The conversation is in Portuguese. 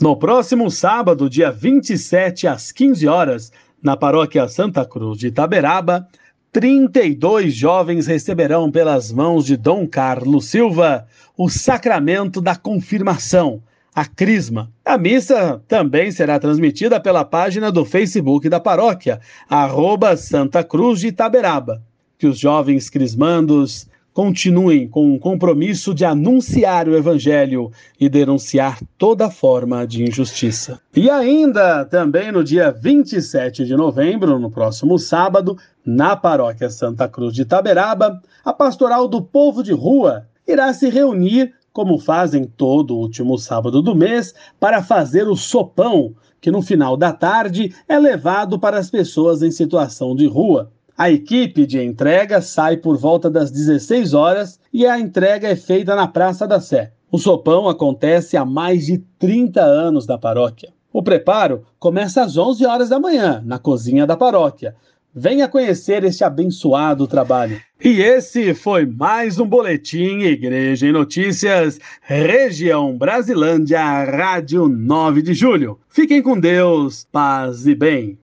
No próximo sábado, dia 27, às 15 horas, na paróquia Santa Cruz de Itaberaba, 32 jovens receberão pelas mãos de Dom Carlos Silva o sacramento da confirmação, a Crisma. A missa também será transmitida pela página do Facebook da paróquia, arroba Santa Cruz de Itaberaba. Que os jovens crismandos continuem com o compromisso de anunciar o Evangelho e denunciar toda forma de injustiça. E ainda, também no dia 27 de novembro, no próximo sábado, na paróquia Santa Cruz de Itaberaba, a pastoral do povo de rua irá se reunir, como fazem todo último sábado do mês, para fazer o sopão, que no final da tarde é levado para as pessoas em situação de rua. A equipe de entrega sai por volta das 16 horas e a entrega é feita na Praça da Sé. O sopão acontece há mais de 30 anos da paróquia. O preparo começa às 11 horas da manhã, na cozinha da paróquia. Venha conhecer este abençoado trabalho. E esse foi mais um Boletim Igreja em Notícias, Região Brasilândia, Rádio 9 de Julho. Fiquem com Deus, paz e bem.